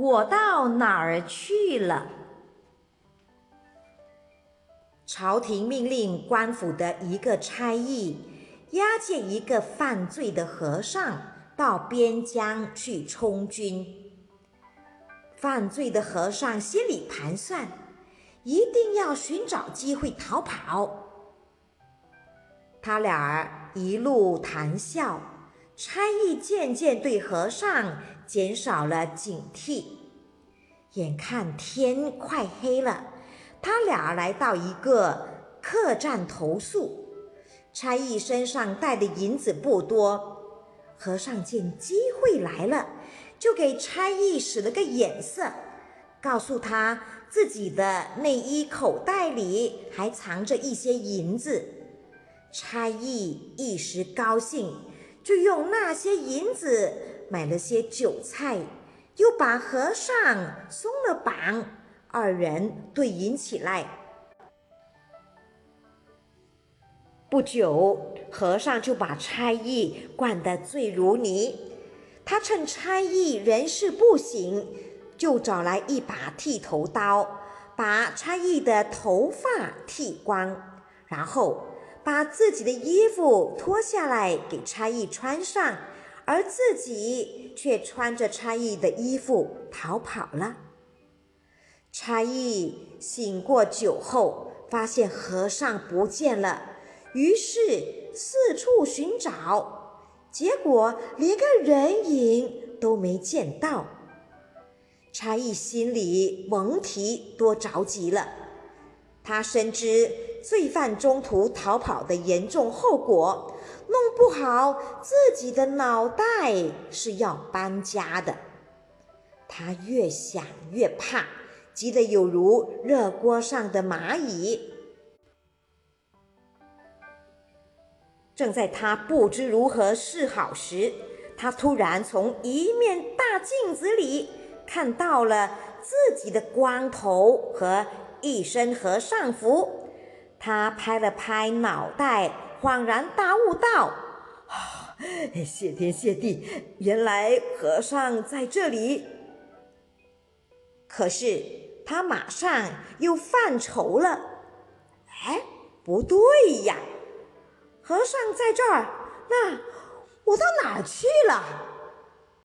我到哪儿去了？”朝廷命令官府的一个差役押解一个犯罪的和尚到边疆去充军。犯罪的和尚心里盘算，一定要寻找机会逃跑。他俩儿一路谈笑，差役渐渐对和尚减少了警惕。眼看天快黑了。他俩来到一个客栈投宿，差役身上带的银子不多，和尚见机会来了，就给差役使了个眼色，告诉他自己的内衣口袋里还藏着一些银子。差役一时高兴，就用那些银子买了些酒菜，又把和尚松了绑。二人对饮起来。不久，和尚就把差役灌得醉如泥。他趁差役人事不省，就找来一把剃头刀，把差役的头发剃光，然后把自己的衣服脱下来给差役穿上，而自己却穿着差役的衣服逃跑了。差役醒过酒后，发现和尚不见了，于是四处寻找，结果连个人影都没见到。差役心里甭提多着急了，他深知罪犯中途逃跑的严重后果，弄不好自己的脑袋是要搬家的。他越想越怕。急得有如热锅上的蚂蚁。正在他不知如何是好时，他突然从一面大镜子里看到了自己的光头和一身和尚服。他拍了拍脑袋，恍然大悟道：“，谢天谢地，原来和尚在这里。”可是他马上又犯愁了。哎，不对呀，和尚在这儿，那我到哪儿去了？